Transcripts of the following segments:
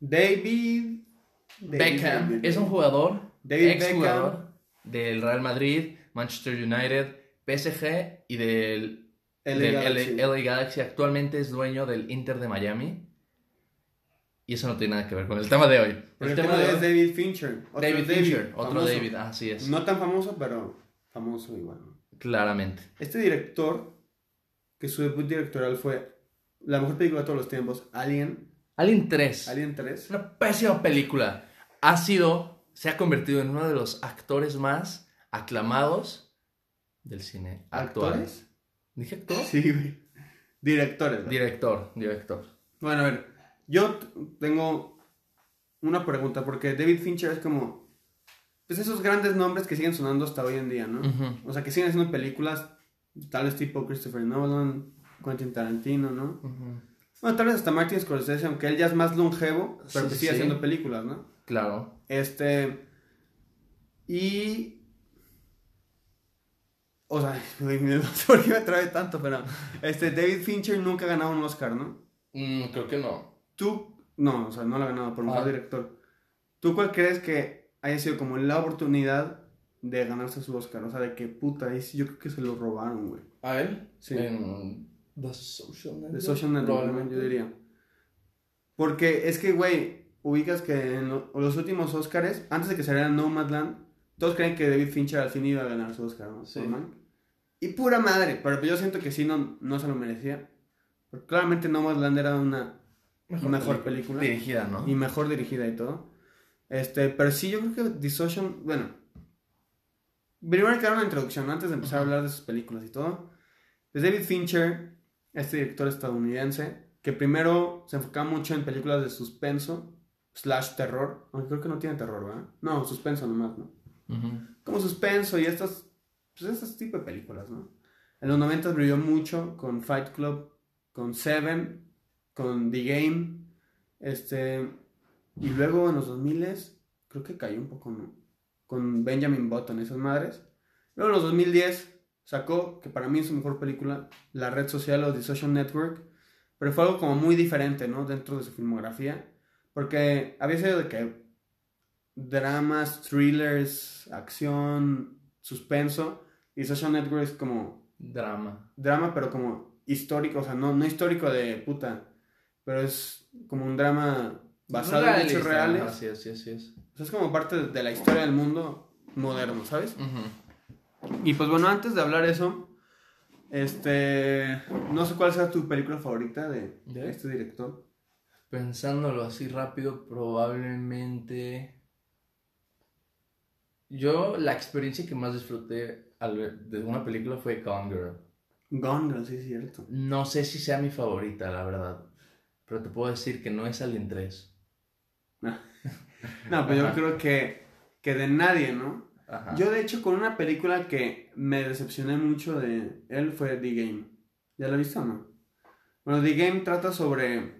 David... David Beckham David, es un jugador, David ex jugador del Real Madrid, Manchester United, PSG y del, LA del Galaxy. LA, LA Galaxy. Actualmente es dueño del Inter de Miami. Y eso no tiene nada que ver con el tema de hoy. Pero el tema de es David Fincher. Otro David Fincher, otro famoso. David, así es. No tan famoso, pero famoso igual. Claramente. Este director, que su debut directorial fue la mejor película de todos los tiempos, Alien. Alien 3. Alien 3. Es una pésima película. Ha sido, se ha convertido en uno de los actores más aclamados del cine actual. ¿Actores? ¿Dije actor? Sí, güey. Directores. Director, director. Bueno, a ver, yo tengo una pregunta, porque David Fincher es como, pues esos grandes nombres que siguen sonando hasta hoy en día, ¿no? O sea, que siguen haciendo películas, tal vez tipo Christopher Nolan, Quentin Tarantino, ¿no? Bueno, tal vez hasta Martin Scorsese, aunque él ya es más longevo, pero Sí, que sigue sí. haciendo películas, ¿no? Claro. Este. Y. O sea, no sé por qué me trae tanto, pero. Este, David Fincher nunca ha ganado un Oscar, ¿no? Mm, creo que no. Tú. No, o sea, no lo ha ganado por mejor Ah. director. ¿Tú cuál crees que haya sido como la oportunidad de ganarse su Oscar? O sea, de que puta, yo creo que se lo robaron, güey. ¿A él? Sí. En The Social Network. De Social Network, probablemente. yo diría. Porque es que, güey, ubicas que en lo- los últimos Oscars, antes de que saliera Nomadland, todos creen que David Fincher al fin iba a ganar su Oscar, ¿no? Sí. Y pura madre, pero yo siento que sí no, no se lo merecía. Porque claramente Nomadland era una mejor, película. Dirigida, ¿no? Y mejor dirigida y todo. Este, pero sí, yo creo que The Social, bueno. Primero hay que dar una introducción antes de empezar a hablar de sus películas y todo. Es David Fincher, este director estadounidense, que primero se enfocaba mucho en películas de suspenso, slash terror. Aunque creo que no tiene terror, ¿verdad? No, suspenso nomás, ¿no? Ujú. Como suspenso y estas, pues estos tipos de películas, ¿no? En los 90 brilló mucho con Fight Club, con Seven, con The Game, este, y luego en los 2000 creo que cayó un poco, ¿no? Con Benjamin Button, esas madres. Luego en los 2010 sacó, que para mí es su mejor película, La Red Social o The Social Network, pero fue algo como muy diferente, ¿no? Dentro de su filmografía, porque había sido de que dramas, thrillers, acción, suspenso, y Social Network es como Drama. drama, pero como histórico, o sea, no, no histórico de puta, pero es como un drama basado en hechos reales. Así es, así es. O sea, es como parte de la historia del mundo moderno, ¿sabes? Y pues bueno, antes de hablar eso, este, no sé cuál sea tu película favorita de ¿De? este director. Pensándolo así rápido, probablemente. Yo, la experiencia que más disfruté al ver de una película fue Gone Girl. Gone Girl, sí es cierto. No sé si sea mi favorita, la verdad. Pero te puedo decir que no es Alien 3. No, pues yo Ajá. creo que, que de nadie, ¿no? Ajá. Yo de hecho con una película que me decepcioné mucho de él fue The Game. ¿Ya la viste o no? Bueno, The Game trata sobre...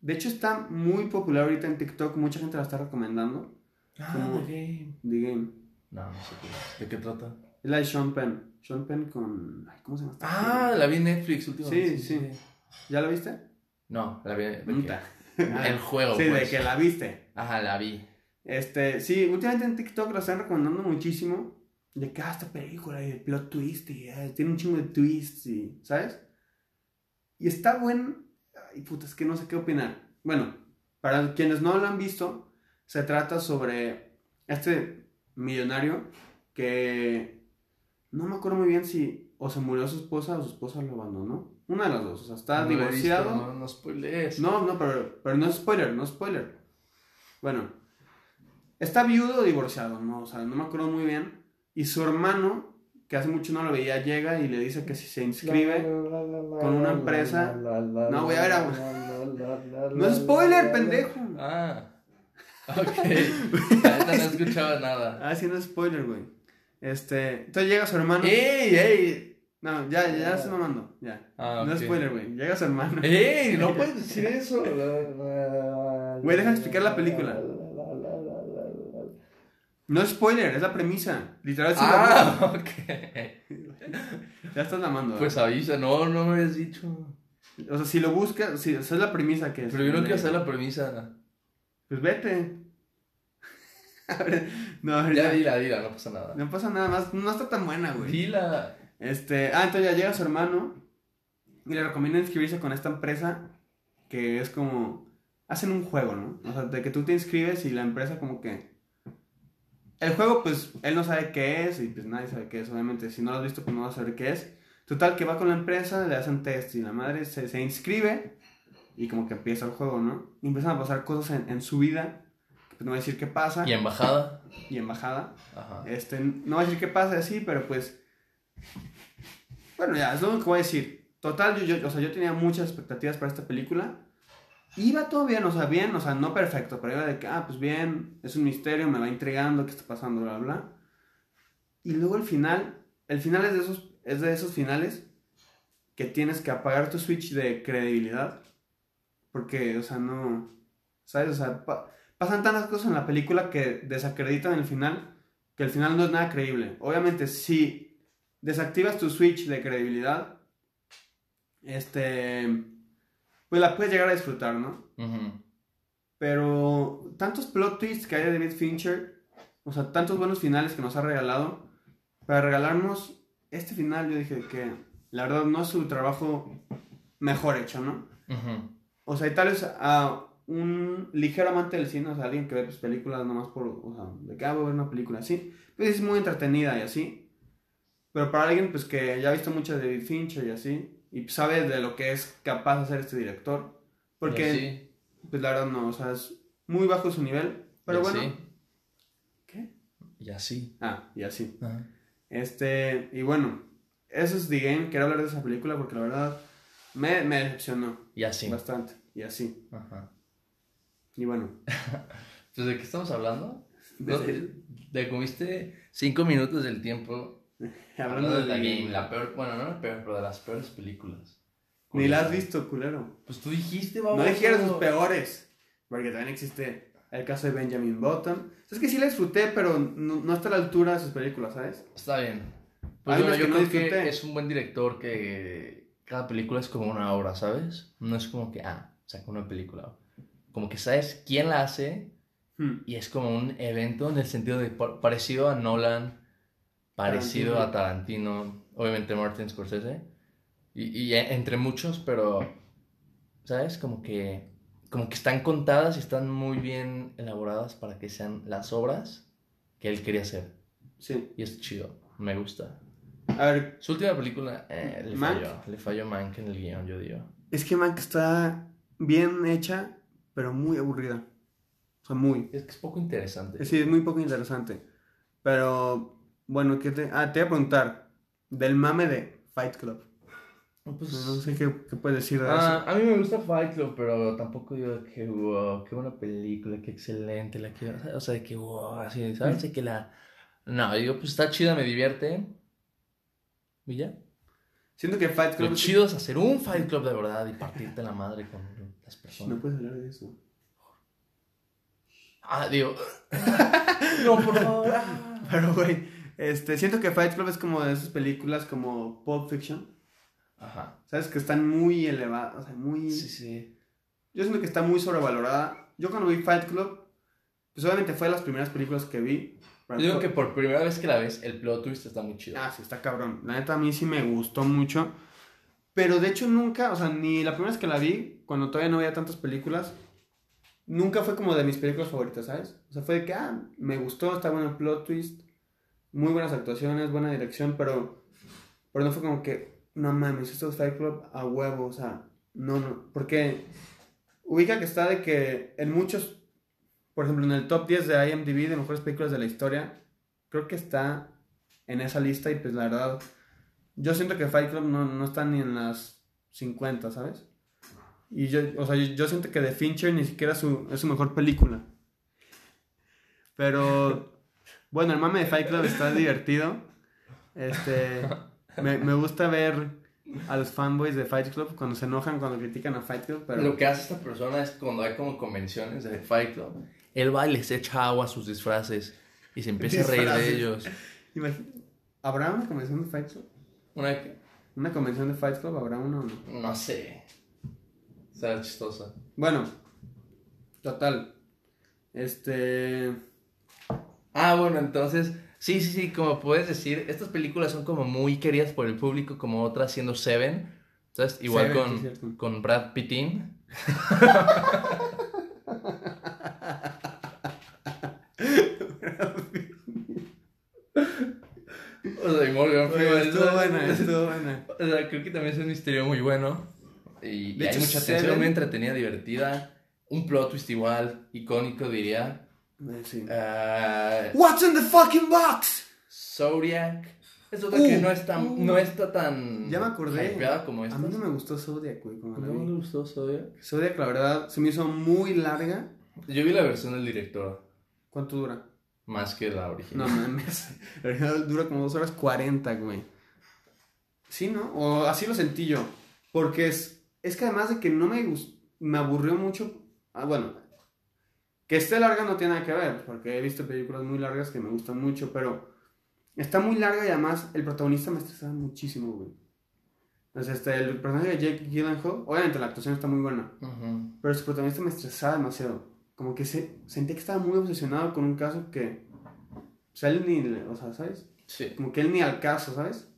De hecho está muy popular ahorita en TikTok, mucha gente la está recomendando. Ah, como- The Game. The Game. No, no sé qué. ¿De qué trata? Es la de Sean Penn. Sean Penn con... ay, ¿Cómo se llama? esta Ah, película? la vi en Netflix últimamente. Sí, sí. ¿Ya la viste? No, la vi. ¿de qué? Puta. El juego, Sí, de pues. que la viste. Ajá, la vi. Este, sí, últimamente en TikTok la están recomendando muchísimo. De que, ah, esta película y el plot twist y eh, tiene un chingo de twists y, ¿sabes? Y está buen. Ay, puta, es que no sé qué opinar. Bueno, para quienes no lo han visto, se trata sobre este millonario que no me acuerdo muy bien si o se murió su esposa o su esposa lo abandonó. Una de las dos, o sea, está No he visto, divorciado. no, no spoilees. No, no, pero, pero no es spoiler, no es spoiler. Bueno, está viudo o divorciado, ¿no? O sea, no me acuerdo muy bien. Y su hermano, que hace mucho no lo veía, llega y le dice que si se inscribe con una empresa. No, güey, a ver, a- No es spoiler, pendejo. Ah. Ok. Neta no escuchaba nada. Ah, sí, no es spoiler, güey. Este, entonces llega su hermano. ¡Ey, ey! No, ya, ya, ya estoy mamando, ya. Ah, No es spoiler, güey. Llega su hermano. ¡Ey! No puedes decir eso. Güey, deja explicar la película. No es spoiler, es la premisa. Literal, sí Ah, ok. Ya estás mamando. ¿verdad? Pues avisa, no, no me habías dicho. O sea, si lo buscas, si, esa es la premisa que es. Pero yo no quiero hacer la premisa. Pues vete. A ver, no, Ya ya, dila, dila, no pasa nada. no pasa nada más. No está tan buena, güey. Dila. Este, ah, entonces ya llega su hermano y le recomienda inscribirse con esta empresa que es como, hacen un juego, ¿no? O sea, de que tú te inscribes y la empresa como que... El juego, pues, él no sabe qué es y pues nadie sabe qué es, obviamente. Si no lo has visto, pues no vas a saber qué es. Total, que va con la empresa, le hacen test y la madre se, se inscribe y como que empieza el juego, ¿no? Y empiezan a pasar cosas en, en su vida, pues no voy a decir qué pasa, Y embajada. y embajada. Ajá. Este, no voy a decir qué pasa así, pero pues. Bueno, ya, es lo único que voy a decir. Total, yo, yo, o sea, yo tenía muchas expectativas para esta película. Iba todo bien, o sea, bien, o sea, no perfecto, pero iba de que, ah, pues bien, es un misterio, me va intrigando, qué está pasando, bla, bla. Y luego el final, el final es de esos, es de esos finales que tienes que apagar tu switch de credibilidad. Porque, o sea, no. ¿Sabes? O sea, pa- pasan tantas cosas en la película que desacreditan el final que el final no es nada creíble. Obviamente, si desactivas tu switch de credibilidad, este, pues la puedes llegar a disfrutar, ¿no? Ujú. Pero tantos plot twists que hay de David Fincher, o sea, tantos buenos finales que nos ha regalado, para regalarnos este final, yo dije que la verdad no es su trabajo mejor hecho, ¿no? Ujú. O sea, y tal vez a un ligero amante del cine, o sea, alguien que ve pues, películas nomás por, o sea, de que ah, voy a ver una película así, pues es muy entretenida y así. Pero para alguien pues que ya ha visto mucho de David Fincher y así, y pues, sabe de lo que es capaz de hacer este director, porque pues la verdad no, o sea, es muy bajo su nivel, pero y bueno. ¿Qué? Y así. Ah, y así. Ajá. Este, y bueno, eso es The Game, quiero hablar de esa película porque la verdad me, me decepcionó Y así. bastante, y así. Ajá. Y bueno, Entonces, ¿de qué estamos hablando? de- Te comiste cinco minutos del tiempo hablando de game, la peor, bueno, no la peor, pero de las peores películas. Ni la has visto, culero. Pues tú dijiste, No vamos. dijeras sus peores. Porque también existe el caso de Benjamin Button. Es que sí la disfruté, pero no, no está a la altura de sus películas, ¿sabes? Está bien. Pues bueno, yo que no creo que es un buen director que cada película es como una obra, ¿sabes? No es como que, ah, saca una película. Como que sabes quién la hace Hmm. y es como un evento en el sentido de pa- parecido a Nolan, parecido a Tarantino, obviamente Martin Scorsese, y, y e- entre muchos, pero, ¿sabes? Como que, como que están contadas y están muy bien elaboradas para que sean las obras que él quería hacer. Sí. Y es chido, me gusta. A ver, Su última película eh, le falló, le falló Mank en el guion, yo digo. es que Mank está bien hecha, pero muy aburrida. O sea, muy. Es que es poco interesante. Sí, es muy poco interesante. Pero, bueno, ¿qué te... Ah, te voy a preguntar. Del mame de Fight Club. Pues, No sé qué, qué puedes decir de ah, a mí me gusta Fight Club, pero tampoco digo que wow, qué buena película, qué excelente, la quiero, o sea, de que wow, así, ¿sabes? Que la... No, digo, pues está chida, me divierte. ¿Y ya? eso. Siento que Fight Club... Lo chido es hacer un Fight Club de verdad y partirte la madre con las No personas. puedes hablar de eso. Ah, digo... no, por favor. ah. Pero, güey, este, siento que Fight Club es como de esas películas como Pulp Fiction. Ajá. ¿Sabes? Que están muy elevadas, o sea, muy... Sí, sí. Yo siento que está muy sobrevalorada. Yo cuando vi Fight Club, pues obviamente fue de las primeras películas que vi. Yo digo que por primera vez que la ves, el plot twist está muy chido. Ah, sí, está cabrón. La neta a mí sí me gustó mucho. Pero de hecho nunca, o sea, ni la primera vez que la vi, cuando todavía no veía tantas películas, nunca fue como de mis películas favoritas, ¿sabes? O sea, fue de que, ah, me gustó, está bueno el plot twist, muy buenas actuaciones, buena dirección, pero, pero no fue como que, no mames, esto es Fight Club a huevo, o sea, no, no, porque ubica que está de que en muchos, por ejemplo, en el top 10 de IMDb de mejores películas de la historia, creo que está en esa lista y pues la verdad, yo siento que Fight Club no, no está ni en las 50, ¿sabes? Y yo, o sea, yo, yo siento que The Fincher ni siquiera su, es su mejor película. Pero, bueno, el mame de Fight Club está divertido. Este, me, me gusta ver a los fanboys de Fight Club cuando se enojan, cuando critican a Fight Club, pero... Lo que hace esta persona es cuando hay como convenciones de Fight Club, él va y les echa agua a sus disfraces y se empieza a reír de ellos. ¿Habrá una convención de Fight Club? Una que, ¿Una convención de Fight Club habrá una o no? no sé, será chistosa. Bueno, total. Este. Ah, bueno, entonces, sí, sí, sí, como puedes decir, estas películas son como muy queridas por el público, como otras siendo Seven, ¿sabes? Igual Seven, con, con Brad Pittin. O sea, y Morgan Freeman. estuvo buena, estuvo buena. O sea, creo que también es un misterio muy bueno. Y, y hay hecho, mucha tensión, muy entretenida, divertida. Un plot twist igual, icónico diría. Eh, sí. Ah, What's in the fucking box? Zodiac. Es otra Uh, que no está, uh. no está tan Ya me acordé. como A mí no me gustó Zodiac, güey. como ¿No le gustó Zodiac? Zodiac, la verdad, se me hizo muy larga. Yo vi la versión del director, ¿Cuánto dura? más que la No original. mames. La original dura como 2 horas 40, güey. Sí, ¿no? O así lo sentí yo. Porque es, es que además de que no me gustó, me aburrió mucho. Ah, bueno. Que esté larga no tiene nada que ver, porque he visto películas muy largas que me gustan mucho, pero está muy larga y además el protagonista me estresaba muchísimo, güey. Sea, este, el personaje de Jake Gyllenhaal, obviamente la actuación está muy buena, Ujú. pero su protagonista me estresaba demasiado. Como que se, sentía que estaba muy obsesionado con un caso que. O sea, él ni. O sea, ¿sabes? Sí. Como que él ni al caso, ¿sabes?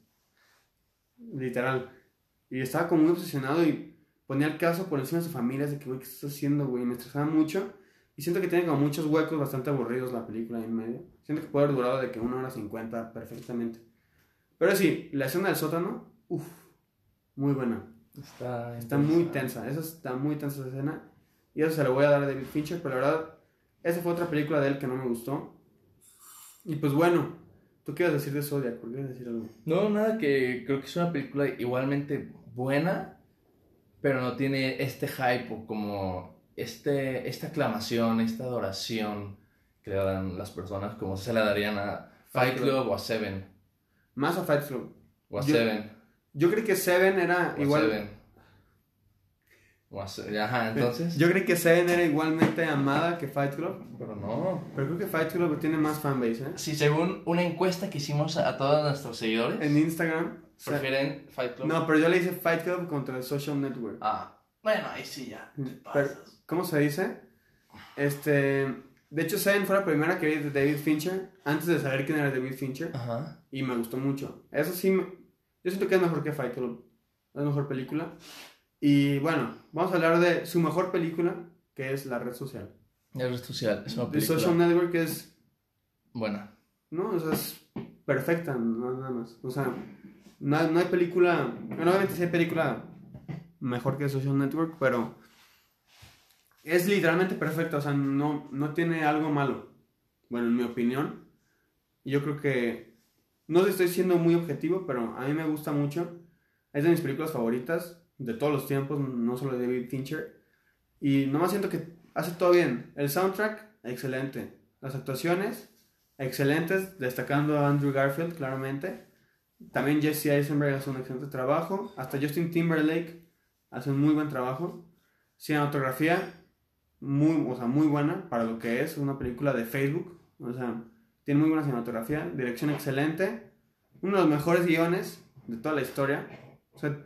Literal. Y estaba como muy obsesionado y ponía el caso por encima de su familia. De que, güey, ¿qué estás haciendo, güey? Me estresaba mucho. Y siento que tiene como muchos huecos bastante aburridos la película en medio. Siento que puede haber durado de que una hora cincuenta perfectamente. Pero sí, la escena del sótano, uff, muy buena. Está, Está muy tensa, esa está muy tensa esa escena. Y eso se lo voy a dar a David Fincher, pero la verdad, esa fue otra película de él que no me gustó. Y pues bueno, ¿tú qué ibas a decir de Zodiac? ¿Por qué ibas a decir algo? No, nada, que creo que es una película igualmente buena, pero no tiene este hype como este, esta aclamación, esta adoración que le dan las personas, como se la darían a Fight Club. Club o a Seven. Más a Fight Club. O a Yo- Seven. Yo creí que Seven era O a igual. Seven. O a Se- Ajá, entonces. Yo creí que Seven era igualmente amada que Fight Club. Pero no. Pero creo que Fight Club tiene más fanbase, ¿eh? Si según una encuesta que hicimos a, a todos nuestros seguidores, En Instagram. prefieren Fight Club. No, pero yo le hice Fight Club contra el Social Network. Ah, bueno, ahí sí ya. te Pero- pasas. ¿Cómo se dice? Este. De hecho, Seven fue la primera que vi de David Fincher. Antes de saber quién era David Fincher. Ajá. Y me gustó mucho. Eso sí, me- yo siento que es mejor que Fight Club. Es mejor película. Y bueno, vamos a hablar de su mejor película, que es La Red Social. La red social es una The película Social Network es. buena. No, o sea, es perfecta, no, nada más. O sea, no, no hay película. Bueno, obviamente sí hay película mejor que Social Network, pero. Es literalmente perfecta, o sea, no, no tiene algo malo. Bueno, en mi opinión. Yo creo que. No estoy siendo muy objetivo, pero a mí me gusta mucho. Es de mis películas favoritas de todos los tiempos, no solo de David Fincher. Y nomás siento que hace todo bien. El soundtrack, excelente. Las actuaciones, excelentes, destacando a Andrew Garfield, claramente. También Jesse Eisenberg hace un excelente trabajo. Hasta Justin Timberlake hace un muy buen trabajo. Cinematografía, muy, o sea, muy buena para lo que es una película de Facebook. O sea, tiene muy buena cinematografía, dirección excelente. Uno de los mejores guiones de toda la historia. O sea,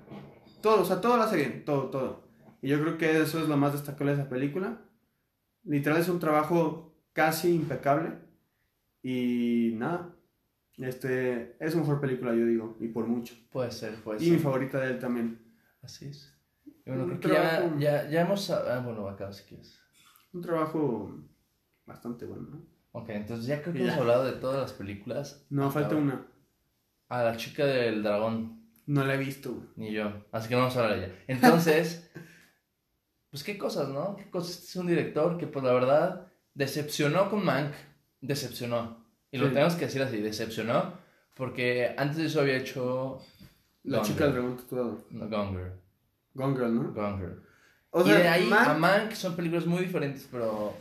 todo, o sea, todo lo hace bien, todo, todo. Y yo creo que eso es lo más destacable de esa película. Literal es un trabajo casi impecable. Y nada, este es su mejor película, yo digo, y por mucho. Puede ser, puede Y mi ser. favorita de él también. Así es. Y bueno, creo que ya, ya hemos... Ah, bueno, acá si quieres. Un trabajo bastante bueno, ¿no? Ok, entonces ya creo que hemos hablado de todas las películas. No, falta una. A la chica del dragón, No la he visto, güey. ni yo. Así que no vamos a hablar de ella. Entonces, pues qué cosas, ¿no? Qué cosas. Este es un director que, pues la verdad, decepcionó con Mank. Decepcionó. Y lo tenemos que decir así, decepcionó. Porque antes de eso había hecho... La Gone chica del dragón tatuado. No, Gone Girl. Gone Girl, ¿no? Gone Girl. O y de ahí Mank- a Mank son películas muy diferentes, pero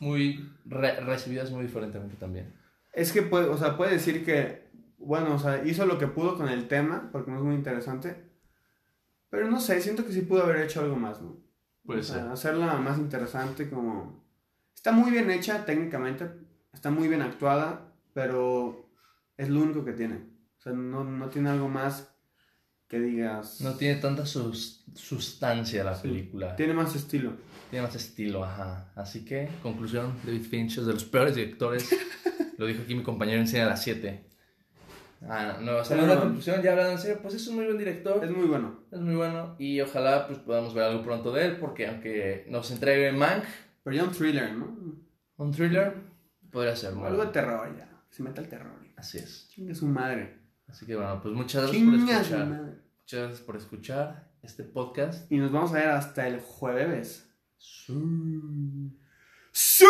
muy re- recibidas muy diferentemente también. Es que puede, o sea, puede decir que, bueno, o sea, hizo lo que pudo con el tema, porque no es muy interesante. Pero no sé, siento que sí pudo haber hecho algo más, ¿no? Puede O sea, ser. hacerla más interesante, como... Está muy bien hecha técnicamente, está muy bien actuada, pero es lo único que tiene. O sea, no, no tiene algo más que digas. No tiene tanta sus- sustancia la película. Tiene más estilo. Tiene más estilo, ajá. Así que, conclusión, David Finch es de los peores directores. Lo dijo aquí mi compañero en cine a las 7. Ah, no, o sea, Pero la no. conclusión, ya hablando en serio, pues es un muy buen director. Es muy bueno. Es muy bueno y ojalá pues podamos ver algo pronto de él porque aunque nos entregue Mank, Pero ya un thriller, ¿no? un thriller, podría ser Algo de terror ya. Se mete el terror. Así es. Chinga su madre. Así que bueno, pues muchas gracias por Chinga su escuchar. madre. Muchas gracias por escuchar este podcast. Y nos vamos a ver hasta el jueves. Sí. ¡Sí!